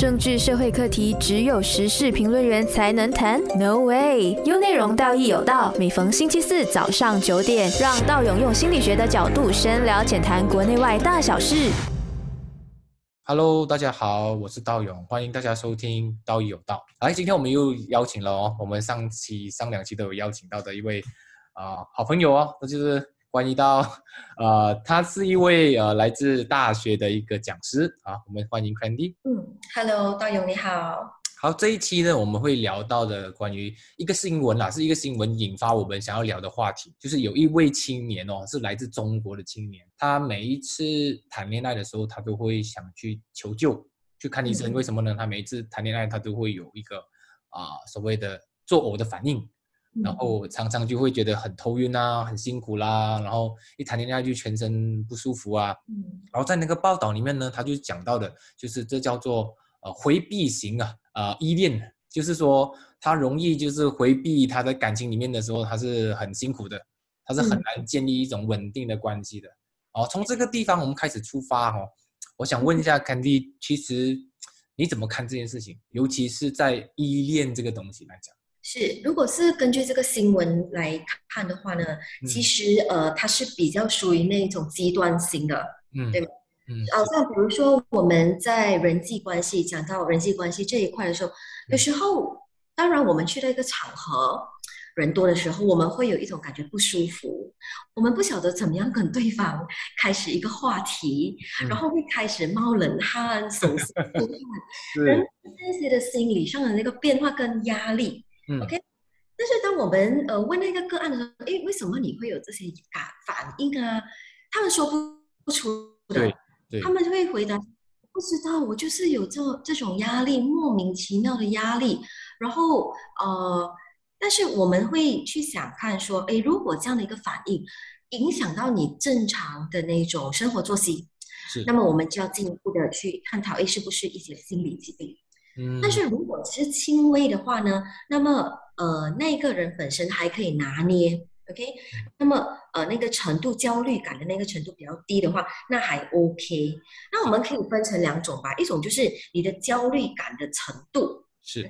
政治社会课题只有时事评论员才能谈？No way！有内容，道义有道。每逢星期四早上九点，让道勇用心理学的角度深聊浅谈国内外大小事。Hello，大家好，我是道勇，欢迎大家收听《道义有道》。来，今天我们又邀请了哦，我们上期、上两期都有邀请到的一位啊、呃好朋友哦，那就是关于到呃，他是一位呃来自大学的一个讲师啊，我们欢迎 Candy。嗯，Hello，道勇你好。好，这一期呢，我们会聊到的关于一个新闻啦，是一个新闻引发我们想要聊的话题，就是有一位青年哦，是来自中国的青年，他每一次谈恋爱的时候，他都会想去求救，去看医生。嗯为什么呢？他每一次谈恋爱，他都会有一个啊、所谓的作呕的反应，然后常常就会觉得很头晕啊，很辛苦啦，然后一谈恋爱就全身不舒服啊，嗯。然后在那个报道里面呢，他就讲到的，就是这叫做呃回避型啊，呃依恋，就是说他容易就是回避他的感情里面的时候，他是很辛苦的，他是很嗯。难建立一种稳定的关系的。哦，从这个地方我们开始出发哦，我想问一下 Candy，其实你怎么看这件事情？尤其是在依恋这个东西来讲，是，如果是根据这个新闻来看的话呢，其嗯实呃，它是比较属于那种极端型的，嗯，对嗯，好像比如说我们在人际关系讲到人际关系这一块的时候，有时候当然我们去到一个场合。人多的时候，我们会有一种感觉不舒服，我们不晓得怎么样跟对方 开始一个话题，嗯。然后会开始冒冷汗、手心 出汗，人是，这些的心理上的那个变化跟压力，嗯 OK 但是当我们呃问那个个案的时候，诶，为什么你会有这些感反应啊？他们说不不出的他们就会回答不知道，我就是有这这种压力，莫名其妙的压力。然后呃，但是我们会去想看说，诶，如果这样的一个反应影响到你正常的那种生活作息，是那，么我们就要进一步的去探讨，诶，是不是一些心理疾病？嗯，但是如果只是轻微的话呢，那么呃那个人本身还可以拿捏，OK，那么呃那个程度焦虑感的那个程度比较低的话，那还 OK。那我们可以分成两种吧，一种就是你的焦虑感的程度，是。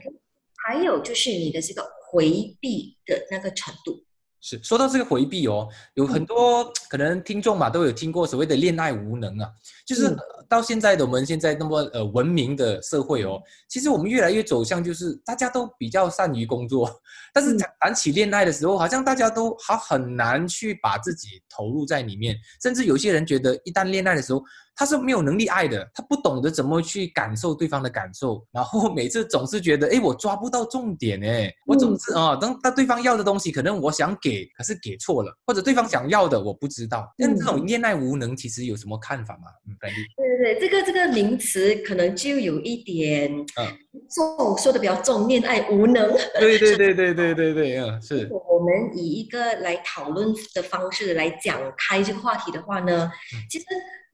还有就是你的这个回避的那个程度。是说到这个回避哦，有很多可能听众嘛都有听过所谓的恋爱无能啊，就是到现在的我们现在那么呃文明的社会哦，其实我们越来越走向就是大家都比较善于工作，但是嗯。谈谈起恋爱的时候，好像大家都还很难去把自己投入在里面，甚至有些人觉得一旦恋爱的时候，他是没有能力爱的，他不懂得怎么去感受对方的感受，然后每次总是觉得，哎，我抓不到重点，哎，我总是啊，等到对方要的东西，可能我想给，可是给错了，或者对方想要的我不知道。那这种恋爱无能，其实有什么看法吗？嗯，对对对，这个这个名词可能就有一点嗯重，说的比较重，恋爱无能。对对对对对对对，嗯，是，我们以一个来讨论的方式来讲开这个话题的话呢，嗯其实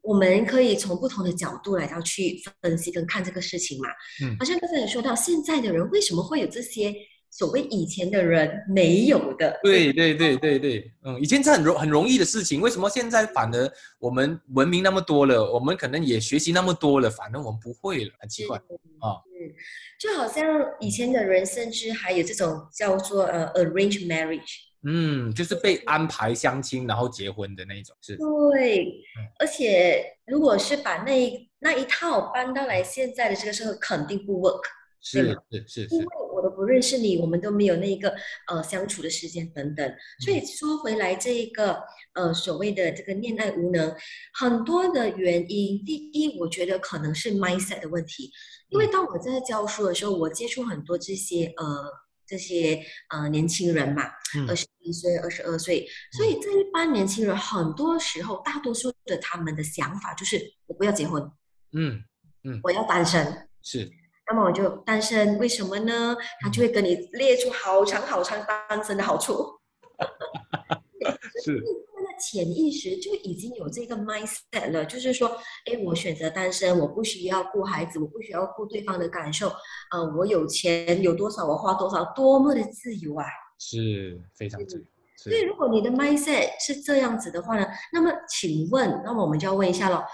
我们可以从不同的角度来到去分析跟看这个事情嘛。嗯好像刚才也说到，现在的人为什么会有这些所谓以前的人没有的？对对对对对，嗯，以前是很容很容易的事情，为什么现在反而我们文明那么多了，我们可能也学习那么多了，反而我们不会了，很奇怪。啊嗯，就好像以前的人，甚至还有这种叫做呃 arranged marriage。嗯，就是被安排相亲然后结婚的那一种，是，对嗯，而且如果是把那一那一套搬到来现在的这个社会，肯定不 work，是是是因为我都不认识你，我们都没有那个呃相处的时间等等。所嗯。以说回来这一个呃所谓的这个恋爱无能，很多的原因，第一，我觉得可能是 mindset 的问题，因嗯。为当我在教书的时候，我接触很多这些呃这些呃年轻人嘛，嗯二十一岁、二十二岁，所以这一般年轻人很多时候，大多数的他们的想法就是我不要结婚，嗯嗯，我要单身。是，那么我就单身，为什么呢？他就会跟你列出好长好长单身的好处。是，潜意识就已经有这个 mindset 了，就是说，哎，我选择单身，我不需要顾孩子，我不需要顾对方的感受，呃，我有钱有多少我花多少，多么的自由啊！是非常自由，所以，如果你的 mindset 是这样子的话呢，那么请问，那么我们就要问一下了，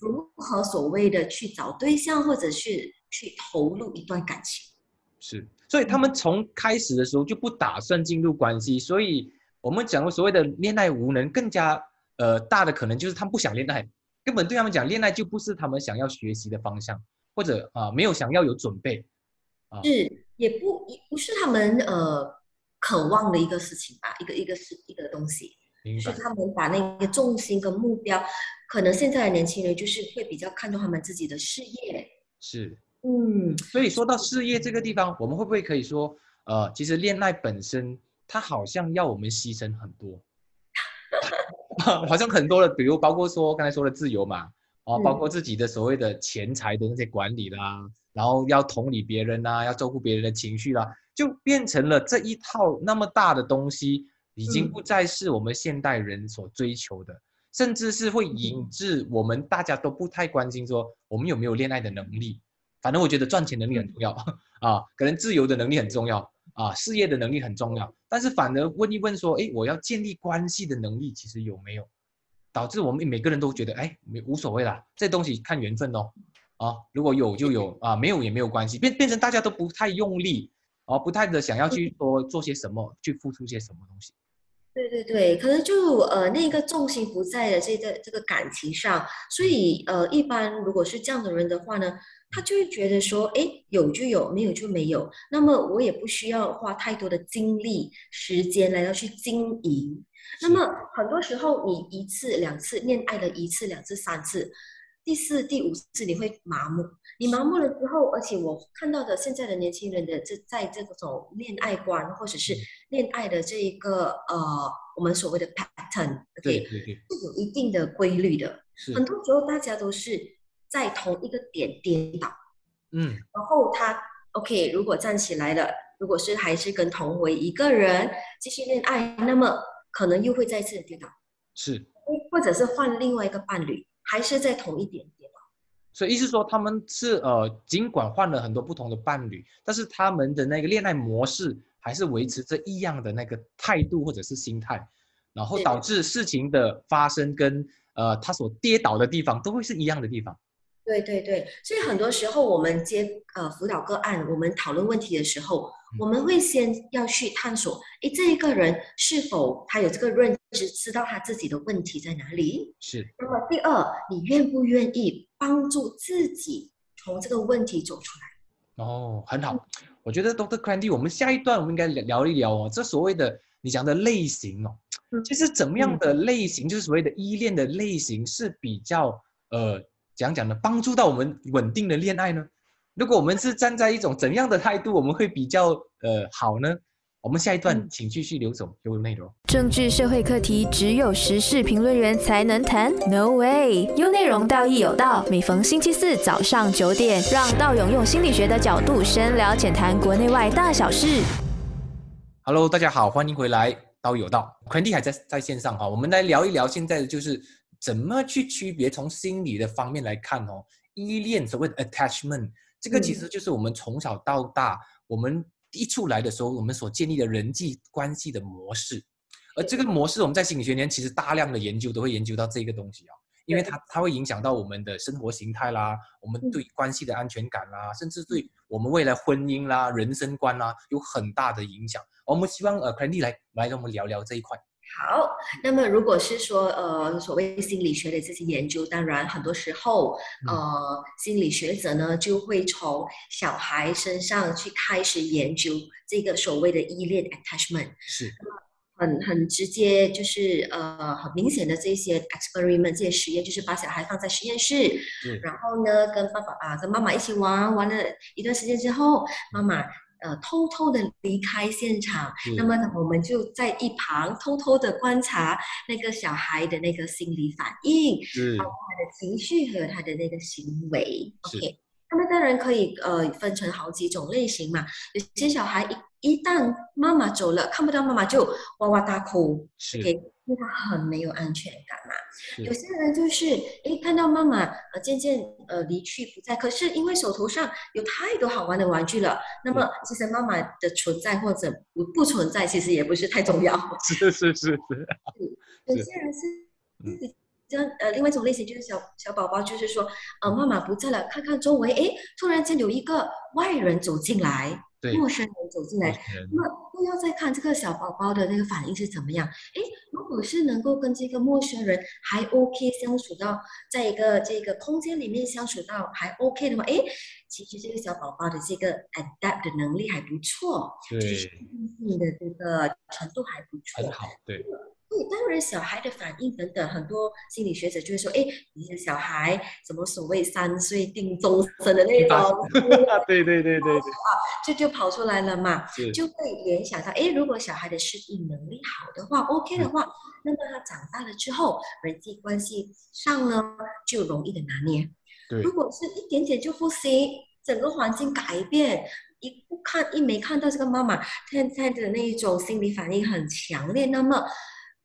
如何所谓的去找对象或者是去投入一段感情。是，所以他们从开始的时候就不打算进入关系，所以我们讲所谓的恋爱无能，更加呃大的可能就是他们不想恋爱，根本对他们讲恋爱就不是他们想要学习的方向，或者啊没有想要有准备，啊是也不也不是他们呃渴望的一个事情吧，一个一个是一个东西，是他们把那个重心跟目标，可能现在的年轻人就是会比较看重他们自己的事业，是。嗯，所以说到事业这个地方，我们会不会可以说，呃，其实恋爱本身它好像要我们牺牲很多，好像很多的，比如包括说刚才说的自由嘛，哦，包括自己的所谓的钱财的那些管理啦，然后要同理别人呐，要照顾别人的情绪啦，就变成了这一套那么大的东西，已经不再是我们现代人所追求的，甚至是会引致我们大家都不太关心说我们有没有恋爱的能力。反正我觉得赚钱能力很重要 啊，可能自由的能力很重要啊，事业的能力很重要。但是反而问一问说，哎，我要建立关系的能力其实有没有？导致我们每个人都觉得，哎，没无所谓啦，这东西看缘分哦。啊，如果有就有啊，没有也没有关系，变变成大家都不太用力，啊，不太的想要去说做些什么，去付出些什么东西。对对对，可能就呃那个重心不在的这个这个感情上，所以呃一般如果是这样的人的话呢。他就会觉得说，哎，有就有，没有就没有。那么我也不需要花太多的精力、时间来要去经营。那么很多时候，你一次、两次恋爱的一次、两次、三次，第四、第五次你会麻木。你麻木了之后，而且我看到的现在的年轻人的这在这种恋爱观或者是恋爱的这一个呃，我们所谓的 pattern，对对对，是有一定的规律的。很多时候大家都是。在同一个点跌倒，嗯，然后他 OK，如果站起来了，如果是还是跟同为一个人继续恋爱，那么可能又会再次跌倒，是，或者是换另外一个伴侣，还是在同一点跌倒。所以意思说他们是呃，尽管换了很多不同的伴侣，但是他们的那个恋爱模式还是维持着一样的那个态度或者是心态，然后导致事情的发生跟呃他所跌倒的地方都会是一样的地方。对对对，所以很多时候我们接呃辅导个案，我们讨论问题的时候，我们会先要去探索，诶，这一个人是否他有这个认知，知道他自己的问题在哪里？是。那么第二，你愿不愿意帮助自己从这个问题走出来？哦，很好。我觉得 Doctor Candy，我们下一段我们应该聊一聊哦，这所谓的你讲的类型哦，其实怎么样的类型，就是所谓的依恋的类型是比较呃。讲讲呢，帮助到我们稳定的恋爱呢？如果我们是站在一种怎样的态度，我们会比较呃好呢？我们下一段请继续留走有内容。政治社会课题只有时事评论员才能谈？No way！有内容道义有道，每逢星期四早上九点，让道勇用心理学的角度深聊浅谈国内外大小事。Hello，大家好，欢迎回来，道有道 q u e n t y 还在在线上哈，我们来聊一聊现在的就是。怎么去区别？从心理的方面来看哦，依恋所谓的 attachment，这个其实就是我们从小到大，我们一出来的时候，我们所建立的人际关系的模式。而这个模式，我们在心理学里面其实大量的研究都会研究到这个东西啊，因为它它会影响到我们的生活形态啦，我们对关系的安全感啦，甚至对我们未来婚姻啦、人生观啦有很大的影响。我们希望呃 c a n d y 来来跟我们聊聊这一块。好，那么如果是说，呃，所谓心理学的这些研究，当然很多时候，呃，心理学者呢就会从小孩身上去开始研究这个所谓的依恋 attachment，是，很很直接，就是呃很明显的这些 experiment 这些实验，就是把小孩放在实验室，然后呢跟爸爸啊跟妈妈一起玩，玩了一段时间之后，妈妈。呃，偷偷的离开现场，那么我们就在一旁偷偷的观察那个小孩的那个心理反应，包括他的情绪和他的那个行为。OK，那么当然可以呃分成好几种类型嘛。有些小孩一一旦妈妈走了，看不到妈妈就哇哇大哭。是。因为他很没有安全感嘛，有些人就是诶看到妈妈呃渐渐呃离去不在，可是因为手头上有太多好玩的玩具了，那么其实妈妈的存在或者不不存在，其实也不是太重要。是是是是。有些人是自己这样呃，另外一种类型就是小小宝宝，就是说呃，妈妈不在了，看看周围，诶，突然间有一个外人走进来，对，陌生人走进来，那又要再看这个小宝宝的那个反应是怎么样？诶，如果是能够跟这个陌生人还 OK 相处到，在一个这个空间里面相处到还 OK 的话，诶，其实这个小宝宝的这个 adapt 的能力还不错，就是对，适应的这个程度还不错，很好，对，对，当然小孩的反应等等，很多心理学者就会说，哎，你的小孩什么所谓三岁定终身的那种，对对对对对，啊，这 就跑出来了嘛，就会联想到，哎，如果小孩的适应能力好的话，OK 的话，那么他长大了之后，人际关系上呢就容易的拿捏。对如果是一点点就不行，整个环境改变，一不看一没看到这个妈妈现在的那一种心理反应很强烈，那么。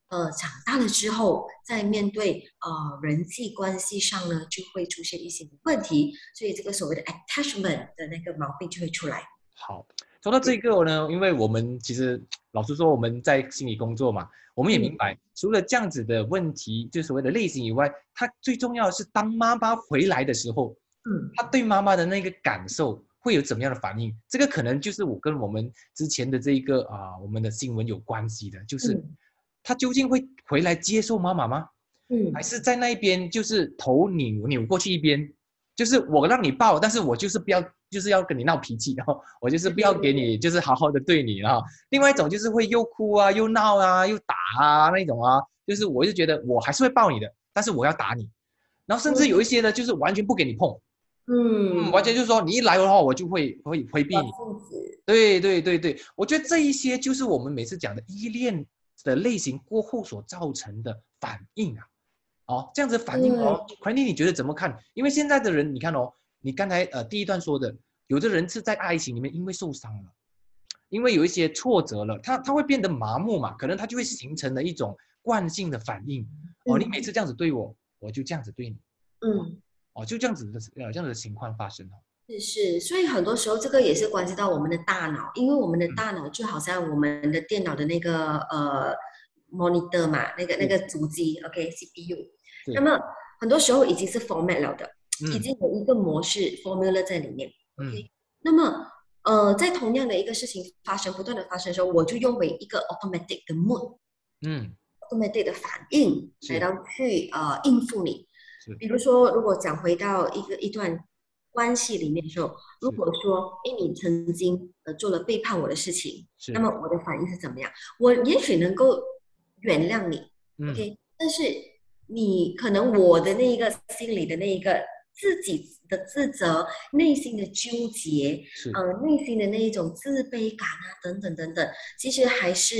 呃，长大了之后，在面对呃人际关系上呢，就会出现一些问题，所以这个所谓的 attachment 的那个毛病就会出来。好，说到这个呢，因为我们其实老实说，我们在心理工作嘛，我们也明白，除了这样子的问题，就所谓的类型以外，它最重要的是当妈妈回来的时候，嗯，他对妈妈的那个感受会有怎么样的反应？这个可能就是我跟我们之前的这一个啊、我们的新闻有关系的，就是嗯他究竟会回来接受妈妈吗？嗯还是在那一边就是头扭扭过去一边，就是我让你抱，但是我就是不要，就是要跟你闹脾气，然后我就是不要给你，就是好好的对你啊。另外一种就是会又哭啊，又闹啊，又打啊那种啊，就是我就觉得我还是会抱你的，但是我要打你。然后甚至有一些呢，就是完全不给你碰，嗯，嗯完全就是说你一来的话，我就会会回避你。对对对对，我觉得这一些就是我们每次讲的依恋的类型过后所造成的反应啊。哦，这样子反应哦，奎妮你觉得怎么看？因为现在的人，你看哦，你刚才呃第一段说的，有的人是在爱情里面因为受伤了，因为有一些挫折了，他他会变得麻木嘛，可能他就会形成了一种惯性的反应。哦，你每次这样子对我，我就这样子对你，嗯，哦，就这样子的呃这样子的情况发生哦。是是，所以很多时候这个也是关系到我们的大脑，因为我们的大脑就好像我们的电脑的那个呃 monitor 嘛，那个那个主机，OK CPU，是那么很多时候已经是 format 了的，已嗯。经有一个模式 formula 在里面。嗯。OK，那么呃，在同样的一个事情发生不断的发生的时候，我就用为一个 automatic 的 mood。嗯。automatic 的反应来到去呃应付你是。比如说，如果讲回到一个一段关系里面的时候，如果说哎你曾经呃做了背叛我的事情，那么我的反应是怎么样？我也许能够原谅你嗯，OK，但是你可能我的那一个心里的那一个自己的自责、内心的纠结，是。呃，内心的那一种自卑感啊，等等等等，其实还是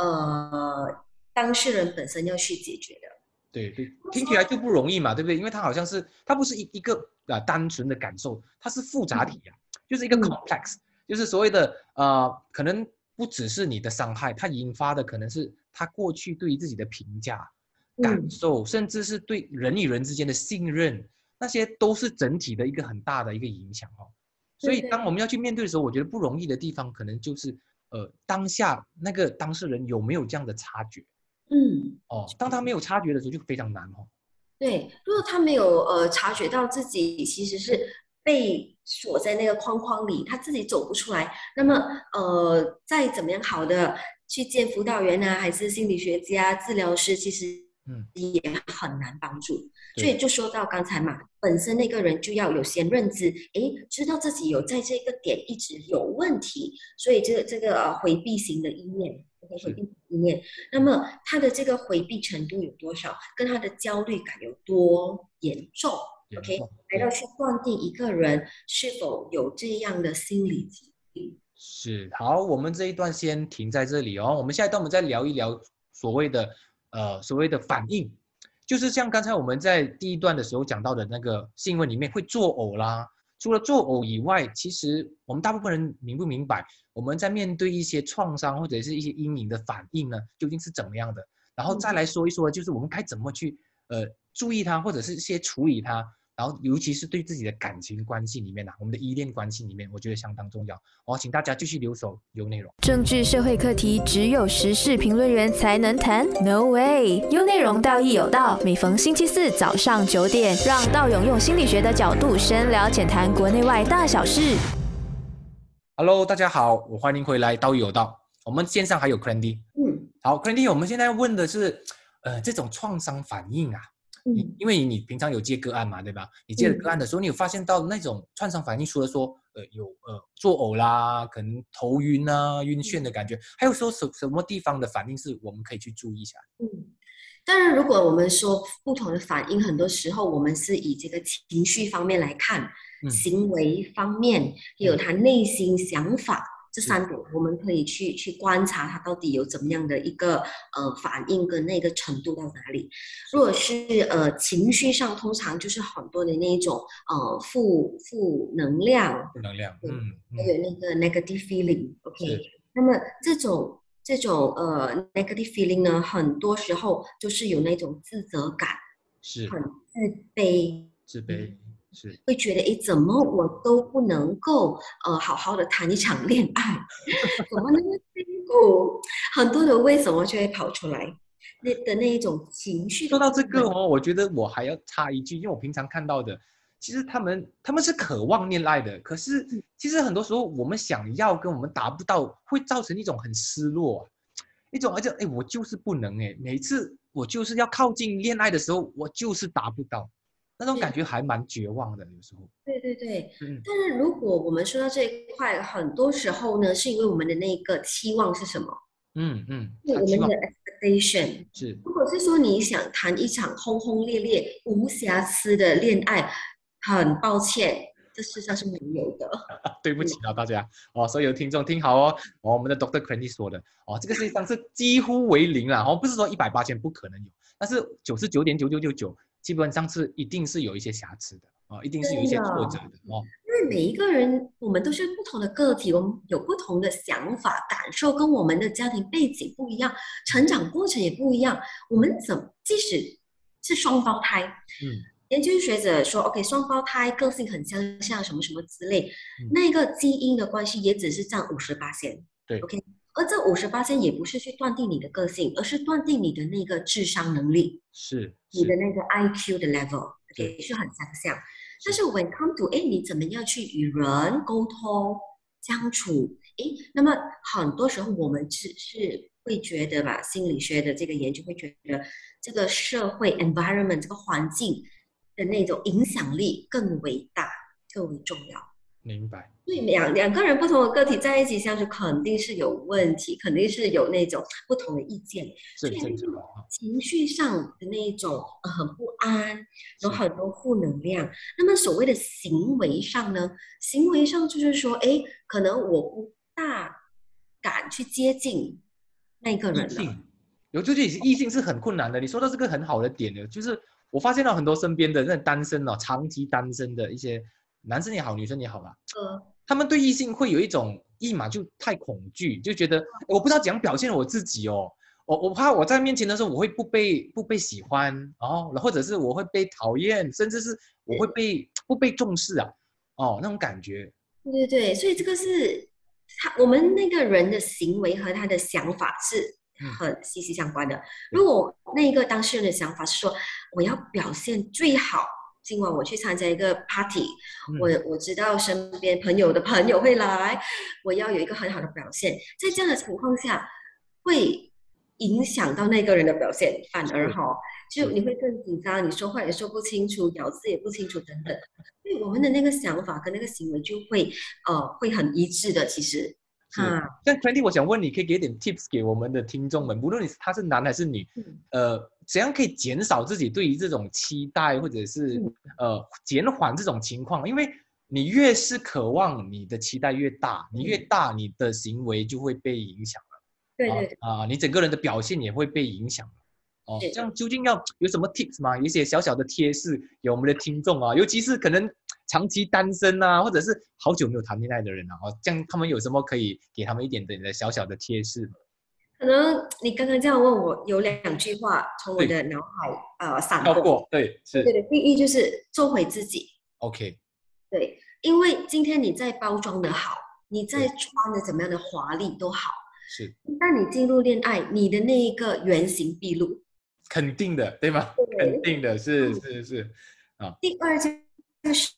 呃当事人本身要去解决的。对对，听起来就不容易嘛，对不对？因为它好像是，它不是一一个啊、单纯的感受，它是复杂体啊，就是一个嗯 complex，、就是所谓的呃，可能不只是你的伤害，它引发的可能是他过去对于自己的评价、感嗯受，甚至是对人与人之间的信任，那些都是整体的一个很大的一个影响哦。所以当我们要去面对的时候，我觉得不容易的地方，可能就是呃当下那个当事人有没有这样的察觉嗯，哦。当他没有察觉的时候，就非常难哦。对，如果他没有呃察觉到自己其实是被锁在那个框框里，他自己走不出来，那么呃再怎么样好的去见辅导员啊，还是心理学家、治疗师，其实嗯也很难帮助。对所以就说到刚才嘛，本身那个人就要有先认知，诶，知道自己有在这个点一直有问题，所以这个这个呃回避型的意念回避里面，那么他的这个回避程度有多少，跟他的焦虑感有多严重？OK，重来到去断定一个人是否有这样的心理疾病。是好，我们这一段先停在这里哦。我们下一段我们再聊一聊所谓的呃所谓的反应，就是像刚才我们在第一段的时候讲到的那个新闻里面会作呕啦。除了作呕以外，其实我们大部分人明不明白，我们在面对一些创伤或者是一些阴影的反应呢，究竟是怎么样的？然后再来说一说，就是我们该怎么去呃注意它，或者是一些处理它，然后尤其是对自己的感情关系里面啊，我们的依恋关系里面，我觉得相当重要哦。请大家继续留守有内容。政治社会课题只有时事评论员才能谈？No way！有内容，道义有道。每逢星期四早上九点，让道勇用心理学的角度深聊浅谈国内外大小事。Hello，大家好，我欢迎回来道义有道。我们线上还有 Crandy。嗯好，Crandy，我们现在问的是，呃，这种创伤反应啊，因为你平常有接个案嘛，对吧？你接了嗯个案的时候，你有发现到那种创伤反应，除了说呃有呃作呕啦，可能头晕啊、晕眩的感觉，还有说什什么地方的反应是我们可以去注意一下？嗯。当然，如果我们说不同的反应，很多时候我们是以这个情绪方面来看，嗯行为方面，也有他内心想法这三点，我们可以去去观察他到底有怎么样的一个呃反应跟那个程度到哪里。如果是呃情绪上，通常就是很多的那一种呃负负能量，负能量，嗯还有那个 negative feeling，OK，、是。那么这种这种呃 negative feeling 呢，很多时候就是有那种自责感，是。很自卑，自卑，是。会觉得诶，怎么我都不能够呃好好的谈一场恋爱，怎么那么辛苦？很多的为什么就会跑出来，那的那一种情绪。说到这个哦，我觉得我还要插一句，因为我平常看到的，其实他们他们是渴望恋爱的，可是其实很多时候我们想要跟我们达不到，会造成一种很失落、啊，一种而且哎，我就是不能哎，每次我就是要靠近恋爱的时候，我就是达不到，那种感觉还蛮绝望的，有时候。对对对，嗯，但是如果我们说到这一块，很多时候呢，是因为我们的那个期望是什么？嗯嗯，我们的 expectation。是如果是说你想谈一场轰轰烈烈、无瑕疵的恋爱，很抱歉，这世上是没有的。对不起啊，大家哦，所有听众听好哦，哦，我们的 Doctor Crandy 说的哦，这个世界上是几乎为零了，哦，不是说一百八千不可能有，但是九十九点九九九九基本上是一定是有一些瑕疵的哦，一定是有一些挫折的哦，因为每一个人，我们都是不同的个体，我们有不同的想法、感受，跟我们的家庭背景不一样，成长过程也不一样。我们怎即使是双胞胎，嗯，研究学者说，OK，双胞胎个性很相像，什么什么之类，嗯那个基因的关系也只是占五十八线。对，OK，而这五十八线也不是去断定你的个性，而是断定你的那个智商能力，是你的那个 IQ 的 level，OK，、是很相像。但是 when come to 哎，你怎么样去与人沟通相处？哎，那么很多时候我们只是会觉得吧，心理学的这个研究会觉得这个社会 environment 这个环境的那种影响力更为大，更为重要。明白，所以两两个人不同的个体在一起相处，肯定是有问题，肯定是有那种不同的意见。是正常情绪上的那一种呃很不安，有很多负能量。那么所谓的行为上呢？行为上就是说，哎，可能我不大敢去接近那个人了。性，有就是异性是很困难的。你说到这个很好的点呢，就是我发现到很多身边的那单身哦，长期单身的一些男生也好，女生也好啦，嗯，他们对异性会有一种一嘛就太恐惧，就觉得我不知道怎样表现我自己哦，我我怕我在面前的时候我会不被不被喜欢哦，或者是我会被讨厌，甚至是我会被不被重视啊，哦那种感觉，对对对，所以这个是他我们那个人的行为和他的想法是嗯。很息息相关的。如果那一个当事人的想法是说，我要表现最好，今晚我去参加一个 party，、嗯我我知道身边朋友的朋友会来，我要有一个很好的表现。在这样的情况下，会影响到那个人的表现，反而哈，就你会更紧张，你说话也说不清楚，咬字也不清楚等等。所以我们的那个想法跟那个行为就会呃会很一致的，其实是啊，像 Crandy，我想问你，可以给点 tips 给我们的听众们，无论你是他是男还是女，嗯呃，怎样可以减少自己对于这种期待，或者是、嗯呃减缓这种情况？因为你越是渴望，你的期待越大，你越大，你的行为就会被影响了。对对对，啊、你整个人的表现也会被影响了。哦，这样究竟要有什么 tips 吗？有一些小小的贴士给我们的听众啊，尤其是可能长期单身啊，或者是好久没有谈恋爱的人啊，哦，这样他们有什么可以给他们一点点的小小的贴士吗？可能你刚刚这样问我，有两句话从我的脑海呃闪过，对，是。对的，第一就是做回自己。OK，对，因为今天你在包装的好，你在穿的怎么样的华丽都好，是。但你进入恋爱，你的那一个原形毕露。肯定的，对吗？肯定的，是是是，啊。第二就是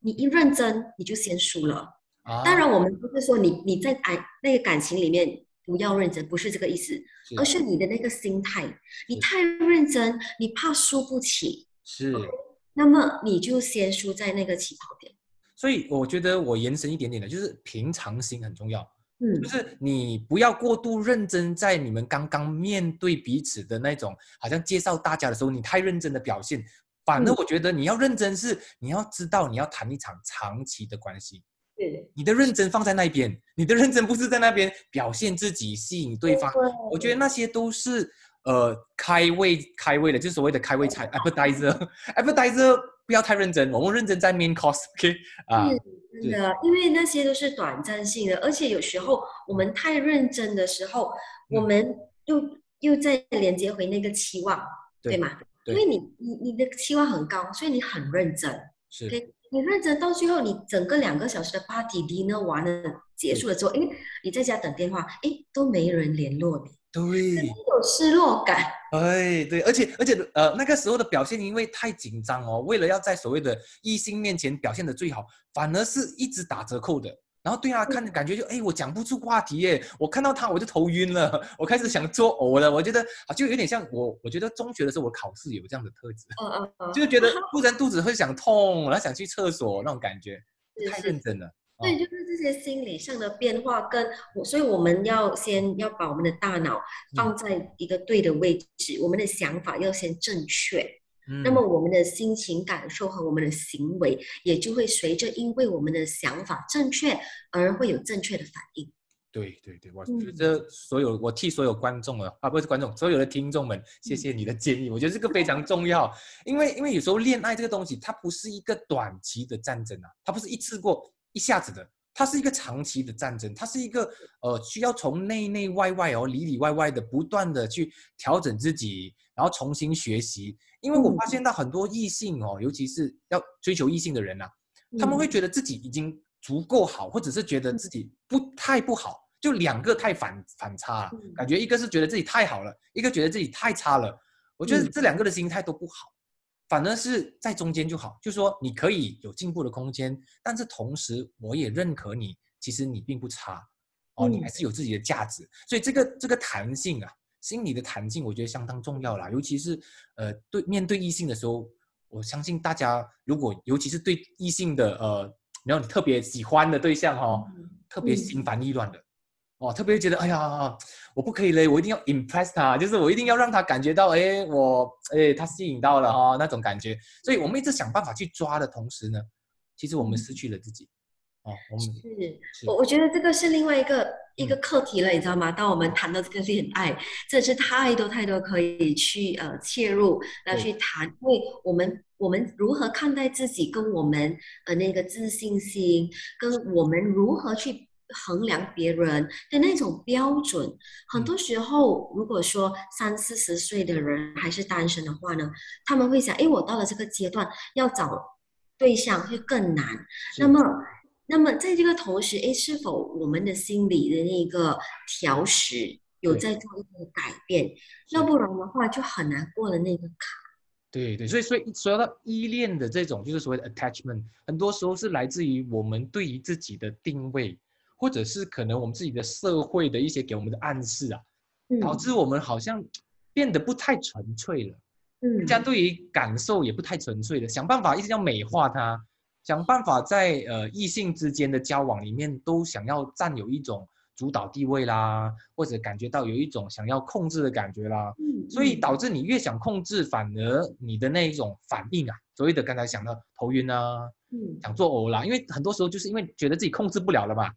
你一认真，你就先输了。啊，当然，我们不是说你你在爱那个感情里面不要认真，不是这个意思，是。而是你的那个心态，你太认真，你怕输不起，是。那么你就先输在那个起跑点。所以我觉得我延伸一点点的，就是平常心很重要，嗯。就，是你不要过度认真，在你们刚刚面对彼此的那种，好像介绍大家的时候，你太认真的表现，反而嗯。我觉得你要认真是你要知道你要谈一场长期的关系，对，你的认真放在那边，你的认真不是在那边表现自己吸引对方，我觉得那些都是呃开胃开胃的，就是所谓的开胃菜 appetizer appetizer 不要太认真，我们认真在 main course，OK、啊，是真的，因为那些都是短暂性的，而且有时候我们太认真的时候，我嗯。们又又再连接回那个期望，对对。吗？对因为你你你的期望很高，所以你很认真。是你认真到最后，你整个两个小时的 party dinner 完了结束了之后，哎，你在家等电话，哎，都没人联络你，对。你有失落感。哎，对，而且而且呃，那个时候的表现因为太紧张哦，为了要在所谓的异性面前表现的最好，反而是一直打折扣的。然后对啊看感觉就哎，我讲不出话题耶，我看到他我就头晕了，我开始想作呕了。我觉得啊，就有点像我，我觉得中学的时候我考试有这样的特质，嗯嗯嗯，就是觉得突然肚子会想痛，然后想去厕所那种感觉，太认真了。对，就是这些心理上的变化跟我，所以我们要先要把我们的大脑放在一个对的位置，我们的想法要先正确，嗯。那么我们的心情感受和我们的行为也就会随着因为我们的想法正确而会有正确的反应。对对对，我嗯。觉得所有我替所有观众啊啊不是观众，所有的听众们，谢谢你的建议，我觉得这个非常重要，因为因为有时候恋爱这个东西，它不是一个短期的战争啊，它不是一次过一下子的，它是一个长期的战争，它是一个呃需要从内内外外哦里里外外的不断的去调整自己，然后重新学习，因为我发现到很多异性哦，尤其是要追求异性的人啊，他们会嗯。觉得自己已经足够好，或者是觉得自己不太不好，就两个太反反差了。嗯。感觉一个是觉得自己太好了，一个觉得自己太差了。我觉得嗯。这两个的心态都不好，反而是在中间就好。就说你可以有进步的空间，但是同时我也认可你，其实你并不差哦，你嗯还是有自己的价值。所以这个这个弹性啊，心理的弹性，我觉得相当重要啦。尤其是呃对面对异性的时候，我相信大家如果尤其是对异性的呃，然后你特别喜欢的对象哦，嗯特别心烦意乱的。哦，特别觉得哎呀，我不可以嘞，我一定要 impress 他，就是我一定要让他感觉到，哎，我哎他吸引到了哈、哦、那种感觉。所以我们一直想办法去抓的同时呢，其实我们失去了自己。哦，我们是是我我觉得这个是另外一个一个嗯课题了，你知道吗？当我们谈到这个恋爱，真的是太多太多可以去呃切入来去谈，因为我们我们如何看待自己，跟我们呃那个自信心，跟我们如何去衡量别人的那种标准，很多时候如果说三四十岁的人还是单身的话呢，他们会想，哎，我到了这个阶段要找对象会更难。那么，那么在这个同时，哎，是否我们的心理的那个调试有在做一个改变？要不然的话，就很难过了那个坎。对对，所以所以说到依恋的这种，就是所谓的 attachment，很多时候是来自于我们对于自己的定位，或者是可能我们自己的社会的一些给我们的暗示啊，嗯。导致我们好像变得不太纯粹了。嗯。这样对于感受也不太纯粹了，想办法一直要美化它，想办法在呃异性之间的交往里面都想要占有一种主导地位啦，或者感觉到有一种想要控制的感觉啦，嗯所以嗯导致你越想控制，反而你的那一种反应啊，所谓的刚才讲的头晕啊，嗯。想作呕啦，因为很多时候就是因为觉得自己控制不了了嘛，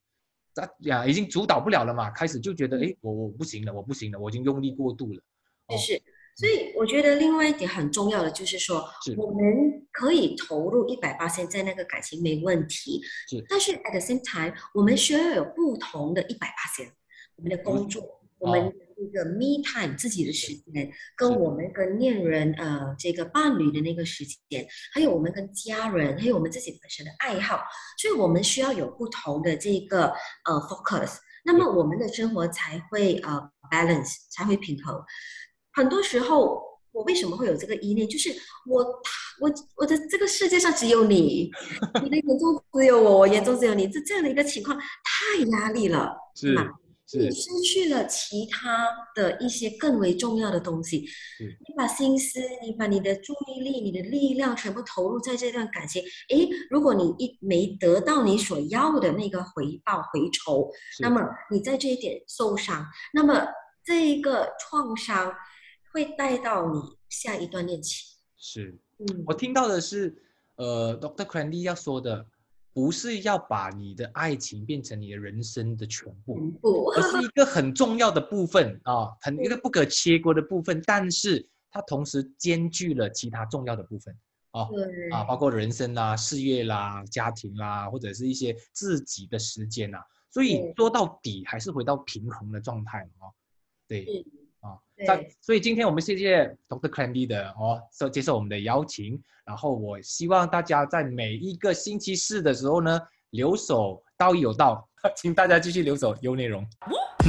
啊呀已经主导不了了嘛，开始就觉得哎我我不行了，我不行了，我已经用力过度了，哦就是。所以我觉得另外一点很重要的就是说是，我们可以投入一百八千在那个感情没问题，是。但是 at the same time，我们需要有不同的一百八千，我们的工作、我们这个 me time 自己的时间，跟我们跟恋人呃这个伴侣的那个时间，还有我们跟家人，还有我们自己本身的爱好，所以我们需要有不同的这个呃 focus，那么我们的生活才会呃 balance，才会平衡。很多时候，我为什么会有这个依恋？就是我我我的这个世界上只有你，你的眼中只有我，我眼中只有你，这这样的一个情况太压力了，是吗？你失去了其他的一些更为重要的东西，你把心思，你把你的注意力、你的力量全部投入在这段感情。诶，如果你一没得到你所要的那个回报、回酬，那么你在这一点受伤，那么这一个创伤会带到你下一段恋情。是。嗯我听到的是，呃. Cranley 要说的，不是要把你的爱情变成你的人生的全部，而是一个很重要的部分啊，很一个不可切割的部分，但是它同时兼具了其他重要的部分啊对啊，包括人生啦、事业啦、家庭啦，或者是一些自己的时间啦。所以对说到底还是回到平衡的状态哦。对是啊，对在所以今天我们谢谢 Dr. Cranley 的哦，受接受我们的邀请。然后我希望大家在每一个星期四的时候呢，留守道义有道，请大家继续留守有内容。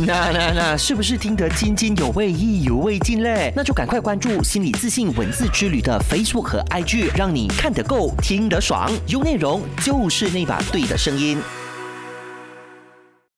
那那那，是不是听得津津有味、意犹未尽嘞？那就赶快关注心理自信文字之旅的 Facebook 和 IG，让你看得够、听得爽，有内容就是那把对的声音。